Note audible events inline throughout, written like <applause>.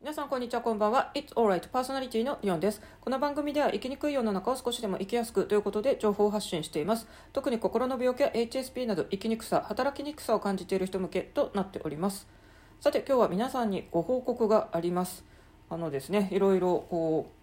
皆さんこんにちはこんばんは。It's alright. パーソナリティのリオンです。この番組では生きにくい世の中を少しでも生きやすくということで情報発信しています。特に心の病気や HSP など生きにくさ働きにくさを感じている人向けとなっております。さて今日は皆さんにご報告があります。あのですねいろいろこう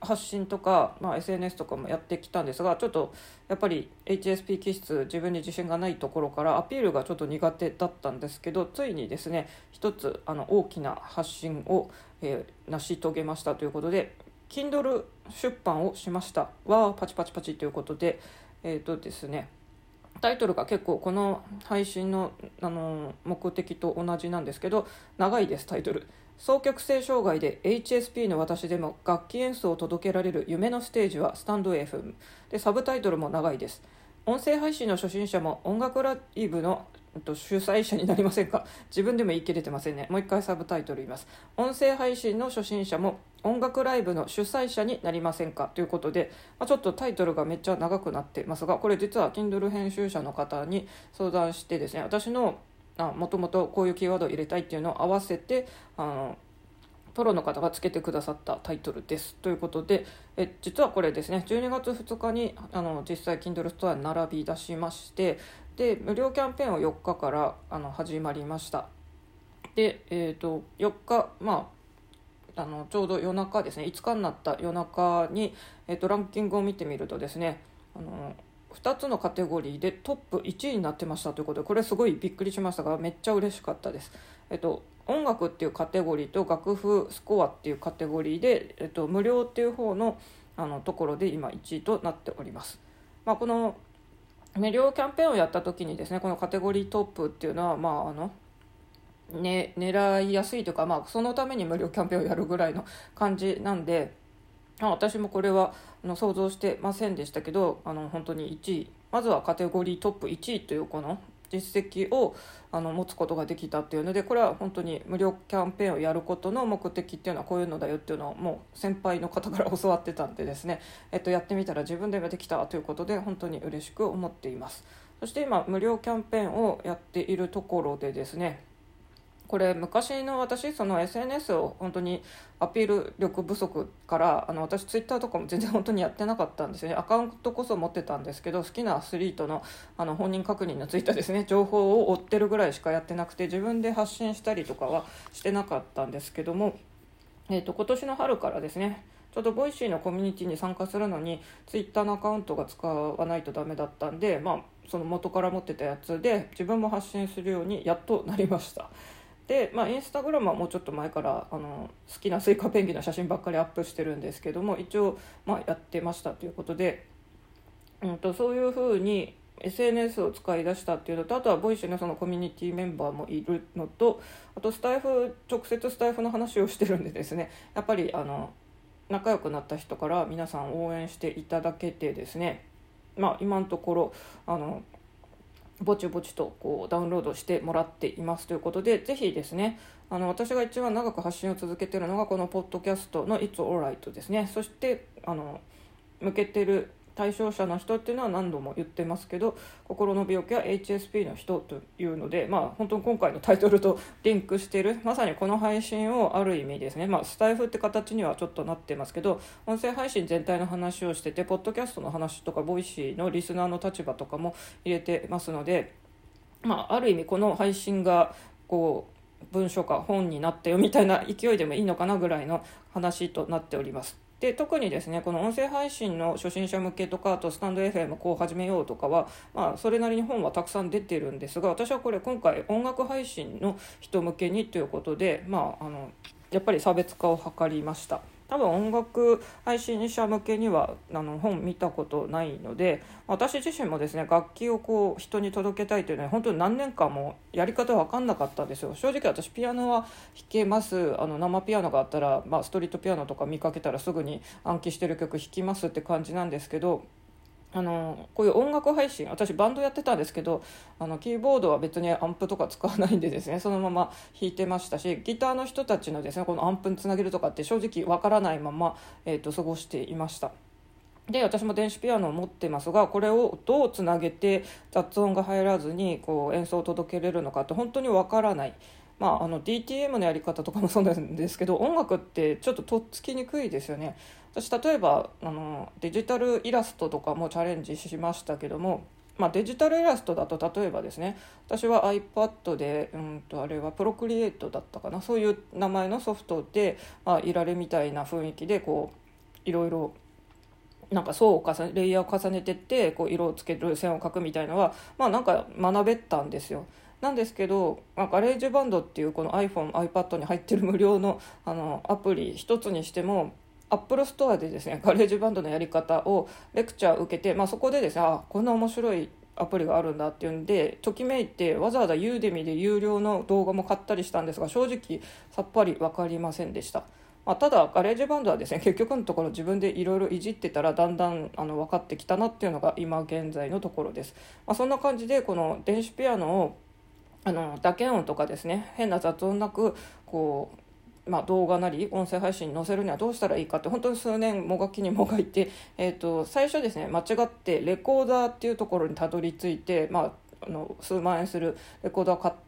発信とか、まあ、SNS とかもやってきたんですがちょっとやっぱり HSP 気質自分に自信がないところからアピールがちょっと苦手だったんですけどついにですね一つあの大きな発信を、えー、成し遂げましたということで Kindle 出版をしました。わーパチパチパチということでえっ、ー、とですねタイトルが結構この配信のあの目的と同じなんですけど長いですタイトル。双極性障害で HSP の私でも楽器演奏を届けられる夢のステージはスタンド FM でサブタイトルも長いです。音声配信の初心者も音楽ライブの主催者になりませんか？自分でも言い切れてませんね。もう一回サブタイトル言います。音声配信の初心者も音楽ライブの主催者になりませんか？ということで、まあ、ちょっとタイトルがめっちゃ長くなってますがこれ実は Kindle 編集者の方に相談してですね私のもともとこういうキーワードを入れたいっていうのを合わせてあのプロの方がつけてくださったタイトルです。ということでえ実はこれですね12月2日にあの実際 Kindle ストアに並び出しましてで無料キャンペーンを4日からあの始まりました。で、えーと、4日まああのちょうど夜中ですね5日になった夜中に、えーとランキングを見てみるとですねあの2つのカテゴリーでトップ1位になってましたということでこれすごいびっくりしましたがめっちゃ嬉しかったです。えっと、音楽っていうカテゴリーと楽譜スコアっていうカテゴリーで、えっと、無料っていう方のあのところで今1位となっております。まあ、この無料キャンペーンをやった時にですねこのカテゴリートップっていうのはまああのね、狙いやすいというか、まあ、そのために無料キャンペーンをやるぐらいの感じなんで、私もこれはあの想像してませんでしたけどあの本当に1位。まずはカテゴリートップ1位というこの実績をあの持つことができたっていうのでこれは本当に無料キャンペーンをやることの目的っていうのはこういうのだよっていうのをもう先輩の方から教わってたんでですね、えっと、やってみたら自分でもできたということで本当に嬉しく思っています。そして今無料キャンペーンをやっているところでですねこれ昔の私その SNS を本当にアピール力不足からあの私ツイッターとかも全然本当にやってなかったんですよねアカウントこそ持ってたんですけど好きなアスリートのあの本人確認のついたですね情報を追ってるぐらいしかやってなくて自分で発信したりとかはしてなかったんですけども、えーと、今年の春からですねちょっと Voicy のコミュニティに参加するのにツイッターのアカウントが使わないとダメだったんで、まあ、その元から持ってたやつで自分も発信するようにやっとなりました。で、まあ、インスタグラムはもうちょっと前からあの好きな Suica ペンギンの写真ばっかりアップしてるんですけども一応、まあ、やってましたということで、うんと、そういうふうに SNS を使い出したっていうのとあとは Voicy のそのコミュニティメンバーもいるのとあとスタイフ直接スタイフの話をしてるんでですねやっぱりあの仲良くなった人から皆さん応援していただけてですねまあ今のところあのぼちぼちとこうダウンロードしてもらっていますということでぜひですねあの私が一番長く発信を続けているのがこのポッドキャストの「It's Alright」ですね。そしてあの向けてる対象者の人っていうのは何度も言ってますけど心の病気は HSP の人というので、まあ、本当に今回のタイトルとリンクしてるまさにこの配信をある意味ですね、まあ、スタイフって形にはちょっとなってますけど音声配信全体の話をしててポッドキャストの話とか Voicy のリスナーの立場とかも入れてますので、まあ、ある意味この配信がこう文書か本になったよみたいな勢いでもいいのかなぐらいの話となっております。で特にですねこの音声配信の初心者向けとかあとスタンド FM こう始めようとかは、まあ、それなりに本はたくさん出てるんですが私はこれ今回音楽配信の人向けにということで、まあ、あのやっぱり差別化を図りました。多分音楽配信者向けにはあの本見たことないので私自身もですね楽器をこう人に届けたいというのは本当に何年間もやり方分かんなかったんですよ。正直私ピアノは弾けます。あの生ピアノがあったら、まあ、ストリートピアノとか見かけたらすぐに暗記してる曲弾きますって感じなんですけどあのこういう音楽配信私バンドやってたんですけどあのキーボードは別にアンプとか使わないんでですね <laughs> そのまま弾いてましたしギターの人たちのですねこのアンプにつなげるとかって正直わからないまま、えーと、過ごしていました。で私も電子ピアノを持ってますがこれをどうつなげて雑音が入らずにこう演奏を届けれるのかって本当にわからないまあ、あの DTM のやり方とかもそうなんですけど音楽ってちょっととっつきにくいですよね私例えばあのデジタルイラストとかもチャレンジしましたけどもまあ、デジタルイラストだと例えばですね私は iPad で、うんと、あれは Procreate だったかなそういう名前のソフトで、まあ、イラレみたいな雰囲気でこういろいろなんか層を重ねレイヤーを重ねてってこう色をつける線を描くみたいのはまあなんか学べたんですよ。なんですけど、まあ、 GarageBand っていうこの iPhone、iPad に入ってる無料のあのアプリ一つにしてもApple Store でですね GarageBand のやり方をレクチャー受けて、まあ、そこでですねあこんな面白いアプリがあるんだっていうんでときめいてわざわざ Udemy で有料の動画も買ったりしたんですが正直さっぱり分かりませんでした。まあ、ただ GarageBand はですね結局のところ自分でいろいろいじってたらだんだんあの分かってきたなっていうのが今現在のところです、まあ、そんな感じでこの電子ピアノをあの打鍵音とかですね。変な雑音なくこう、まあ、動画なり音声配信に載せるにはどうしたらいいかって本当に数年もがきにもがいて、えーと、最初ですね間違ってレコーダーっていうところにたどり着いて、まあ、あの数万円するレコーダーを買って、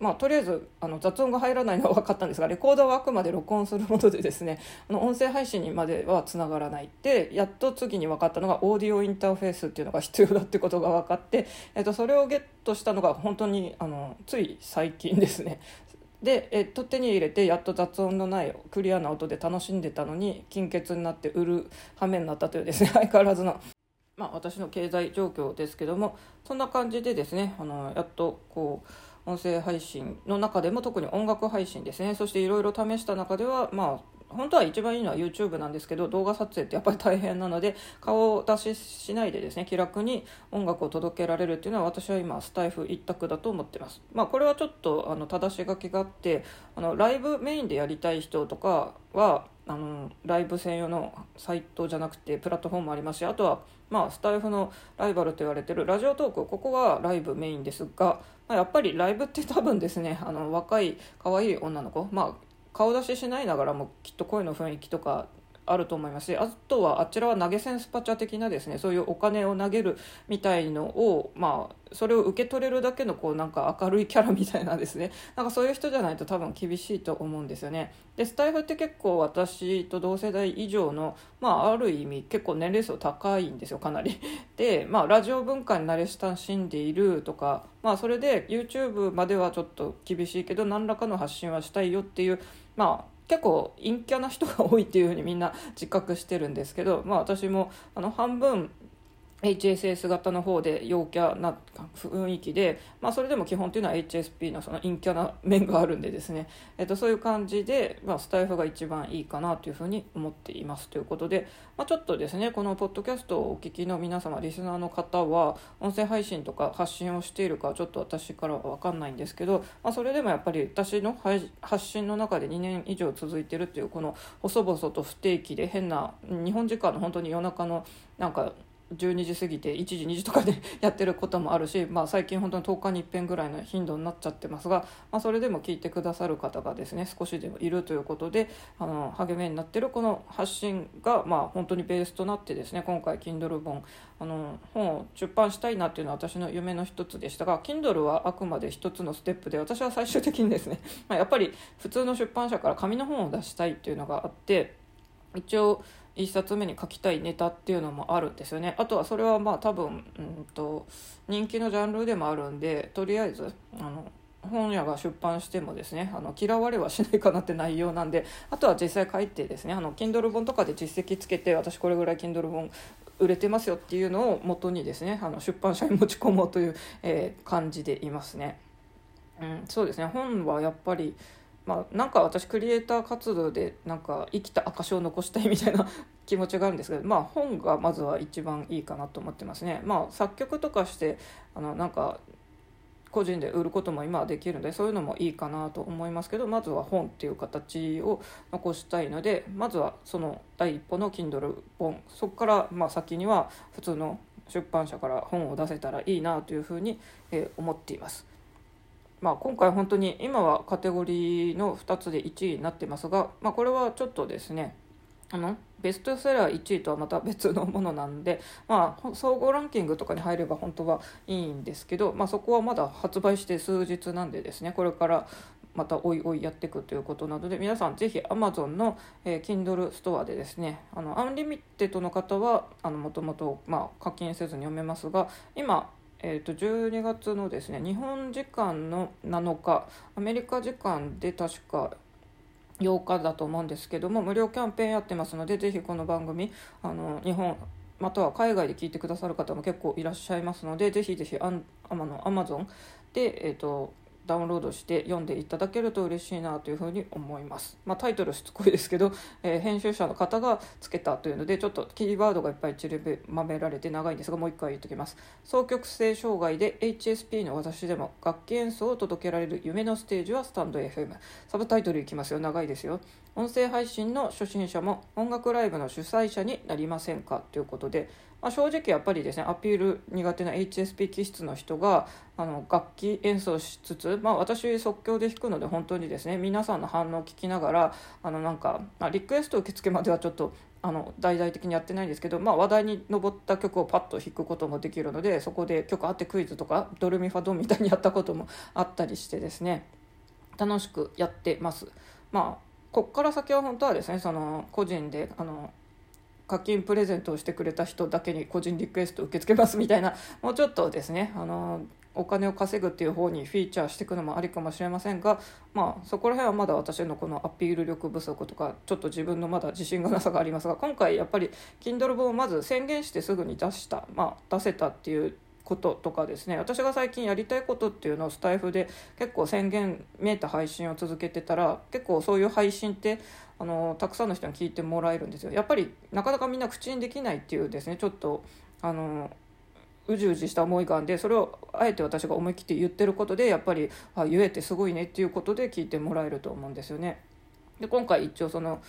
まあ、とりあえずあの雑音が入らないのは分かったんですがレコーダーはあくまで録音するものでですね <laughs> あの音声配信にまではつながらないでやっと次に分かったのがオーディオインターフェースっていうのが必要だってことが分かって、えっと、それをゲットしたのが本当にあのつい最近ですね。で、えっと、手に入れてやっと雑音のないクリアな音で楽しんでたのに金欠になって売る羽目になったというですね <laughs> 相変わらずのまあ、私の経済状況ですけどもそんな感じでですねあのやっとこう音声配信の中でも特に音楽配信ですねそしていろいろ試した中ではまあ本当は一番いいのは YouTube なんですけど動画撮影ってやっぱり大変なので顔を出ししないでですね気楽に音楽を届けられるっていうのは私は今スタイフ一択だと思ってます。まあ、これはちょっとあの正し書きがあってあのライブメインでやりたい人とかはあのライブ専用のサイトじゃなくてプラットフォームもありますしあとは、まあ、スタイフのライバルと言われてるラジオトークここはライブメインですが、まあ、やっぱりライブって多分ですね <laughs> あの若い可愛い女の子、まあ、顔出ししないながらもきっと声の雰囲気とかあると思いますしあとはあちらは投げ銭スパチャ的なですねそういうお金を投げるみたいのをまあそれを受け取れるだけのこうなんか明るいキャラみたいなですね。<laughs> なんかそういう人じゃないと多分厳しいと思うんですよね。でスタイフって結構私と同世代以上のまあある意味結構年齢層高いんですよかなり。<laughs> でまあラジオ文化に慣れ親しんでいるとかまあそれで YouTube まではちょっと厳しいけど何らかの発信はしたいよっていうまあ結構陰キャな人が多いっていうふうにみんな自覚してるんですけど、まあ、私もあの半分 HSS 型の方で陽キャな雰囲気で、まあ、それでも基本っていうのは HSP のその陰キャな面があるんでですね、えっと、そういう感じで、まあ、スタイフが一番いいかなというふうに思っていますということで、まあ、ちょっとですねこのポッドキャストをお聞きの皆様リスナーの方は音声配信とか発信をしているかちょっと私からは分かんないんですけど、まあ、それでもやっぱり私の発信の中で2年以上続いてるっていうこの細々と不定期で変な日本時間の本当に夜中のなんか12時過ぎて1時2時とかでやってることもあるし、<laughs> まあ、最近本当に10日に1遍ぐらいの頻度になっちゃってますが、まあ、それでも聞いてくださる方がですね少しでもいるということであの励みになってるこの発信が、まあ、本当にベースとなってですね今回 Kindle 本あの本を出版したいなっていうのは私の夢の一つでしたが Kindle はあくまで一つのステップで私は最終的にですね、<laughs> まあ、やっぱり普通の出版社から紙の本を出したいっていうのがあって一応1冊目に書きたいネタっていうのもあるんですよねあとはそれはまあ多分、うんと、人気のジャンルでもあるんでとりあえずあの本屋が出版してもですねあの嫌われはしないかなって内容なんであとは実際書いてですねあの Kindle 本とかで実績つけて私これぐらい Kindle 本売れてますよっていうのを元にですねあの出版社に持ち込もうという、えー、感じでいますね。うん、そうですね本はやっぱりまあ、なんか私クリエイター活動でなんか生きた証を残したいみたいな <laughs> 気持ちがあるんですけど、まあ、本がまずは一番いいかなと思ってますね。まあ、作曲とかしてあのなんか個人で売ることも今はできるのでそういうのもいいかなと思いますけどまずは本っていう形を残したいのでまずはその第一歩の Kindle 本そこからま先には普通の出版社から本を出せたらいいなというふうに思っています。まあ、今回本当に今はカテゴリーの2つで1位になってますが、まあ、これはちょっとですねあのベストセラー1位とはまた別のものなんで、まあ、総合ランキングとかに入れば本当はいいんですけど、まあ、そこはまだ発売して数日なんでですねこれからまたおいおいやっていくということなので皆さんぜひ Amazon の、えー、Kindle ストアでですねあの Unlimited の方はもともと課金せずに読めますが今えー、と12月のですね日本時間の7日アメリカ時間で確か8日だと思うんですけども無料キャンペーンやってますのでぜひこの番組あの日本または海外で聞いてくださる方も結構いらっしゃいますのでぜひぜひアンアマのアマゾンで、えーとダウンロードして読んでいただけると嬉しいなというふうに思います。まあ、タイトルしつこいですけど、えー、編集者の方がつけたというのでちょっとキーワードがいっぱい散りばめられて長いんですがもう一回言っておきます。双極性障害で HSP の私でも楽器演奏を届けられる夢のステージはスタンド FM。サブタイトルいきますよ長いですよ。音声配信の初心者も音楽ライブの主催者になりませんか？ということでまあ、正直やっぱりですねアピール苦手な HSP 気質の人があの楽器演奏しつつ、まあ、私即興で弾くので本当にですね皆さんの反応を聞きながらあのなんか、まあ、リクエスト受付まではちょっとあの大々的にやってないんですけど、まあ、話題に上った曲をパッと弾くこともできるのでそこで曲あってクイズとかドルミファドンみたいにやったこともあったりしてですね楽しくやってます。まあこっから先は本当はですねその個人であの課金プレゼントをしてくれた人だけに個人リクエスト受け付けますみたいなもうちょっとですねあのお金を稼ぐっていう方にフィーチャーしていくのもありかもしれませんが、まあ、そこら辺はまだ私のこのアピール力不足とかちょっと自分のまだ自信がなさがありますが今回やっぱり Kindle 本をまず宣言してすぐに出した、まあ、出せたっていうこととかですね私が最近やりたいことっていうのをスタイフで結構宣言めいた配信を続けてたら結構そういう配信ってあのたくさんの人に聞いてもらえるんですよ。やっぱりなかなかみんな口にできないっていうですね。ちょっとあのうじうじした思いがあんでそれをあえて私が思い切って言ってることでやっぱりあ言えてすごいねっていうことで聞いてもらえると思うんですよね。で今回一応その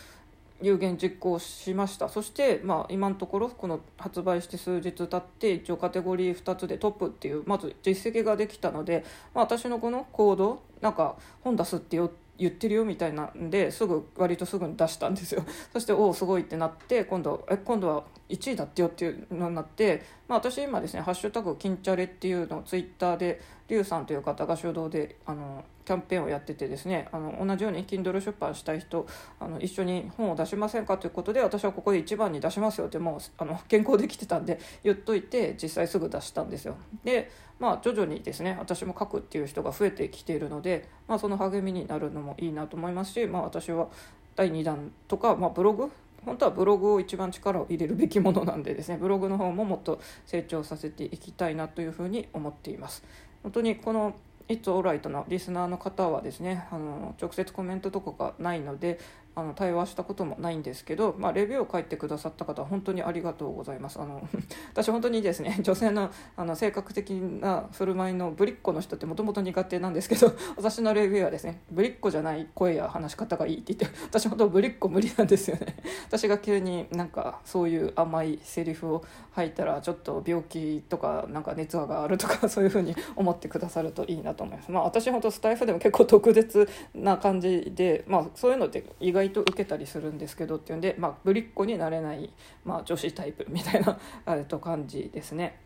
有言実行しました。そして、まあ、今のところこの発売して数日経って一応カテゴリー2つでトップっていうまず実績ができたので、まあ、私のこの行動なんか本出すってよって言ってるよみたいなんですぐ割とすぐに出したんですよ。<laughs> そしておおすごいってなって今度え今度は1位だってよっていうのになって、まあ、私今ですね「ハッシュタグ金チャレ」っていうのをツイッターでリュウさんという方が主導であのキャンペーンをやっててですねあの同じように Kindle 出版したい人あの一緒に本を出しませんかということで私はここで一番に出しますよってもうあの健康できてたんで言っといて実際すぐ出したんですよ。でまあ徐々にですね私も書くっていう人が増えてきているので、まあ、その励みになるのもいいなと思いますし、まあ、私は第2弾とか、まあ、ブログ本当はブログを一番力を入れるべきものなんでですねブログの方ももっと成長させていきたいなというふうに思っています。本当にこの It's Alright のリスナーの方はですねあの直接コメントとかがないのであの対話したこともないんですけど、まあ、レビューを書いてくださった方は本当にありがとうございます。あの <laughs> 私本当にですね <laughs> 女性のあの性格的な振る舞いのぶりっ子の人ってもともと苦手なんですけど <laughs> 私のレビューはですねぶりっ子じゃない声や話し方がいいって言って私本当ぶりっ子無理なんですよね。私が急になんかそういう甘いセリフを吐いたらちょっと病気とかなんか熱があるとかそういうふうに思ってくださるといいなと思います。まあ私本当スタイフでも結構特別な感じでまあそういうのって意外外と受けたりするんですけどっていうんで、まあ、ぶりっ子になれない、まあ、女子タイプみたいな <laughs> と感じですね。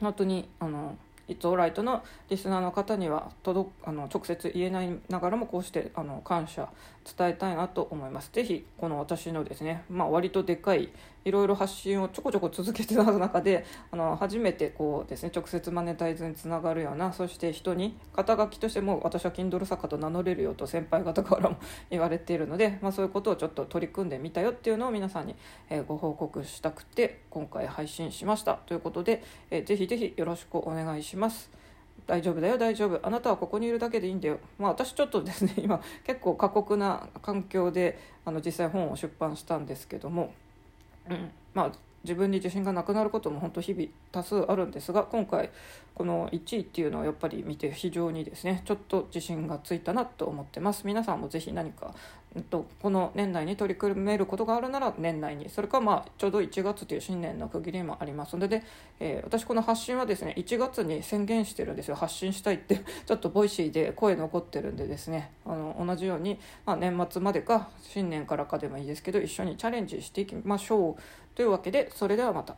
本当にあの「イッツオーライト」のリスナーの方には届あの直接言えないながらもこうしてあの感謝伝えたいなと思います。ぜひこの私のですね、まあ、割とでかいいろいろ発信をちょこちょこ続けてた中で <laughs> あの初めてこうですね直接マネタイズにつながるようなそして人に肩書きとしても私は Kindle 作家と名乗れるよと先輩方からも言われているので、まあ、そういうことをちょっと取り組んでみたよっていうのを皆さんに、えご報告したくて今回配信しました。ということで、えー、ぜひぜひよろしくお願いします。大丈夫だよ大丈夫。あなたはここにいるだけでいいんだよ。まあ私ちょっとですね今結構過酷な環境であの実際本を出版したんですけどもうん、まあ自分に自信がなくなることも本当日々多数あるんですが今回この1位っていうのをやっぱり見て非常にですねちょっと自信がついたなと思ってます。皆さんもぜひ何かとこの年内に取り組めることがあるなら年内に。それかまあちょうど1月という新年の区切りもありますので。えー、私この発信はですね1月に宣言してるんですよ。発信したいって。<laughs> ちょっと Voicy で声残ってるんでですね。あの同じように、まあ、年末までか新年からかでもいいですけど一緒にチャレンジしていきましょう。というわけでそれではまた。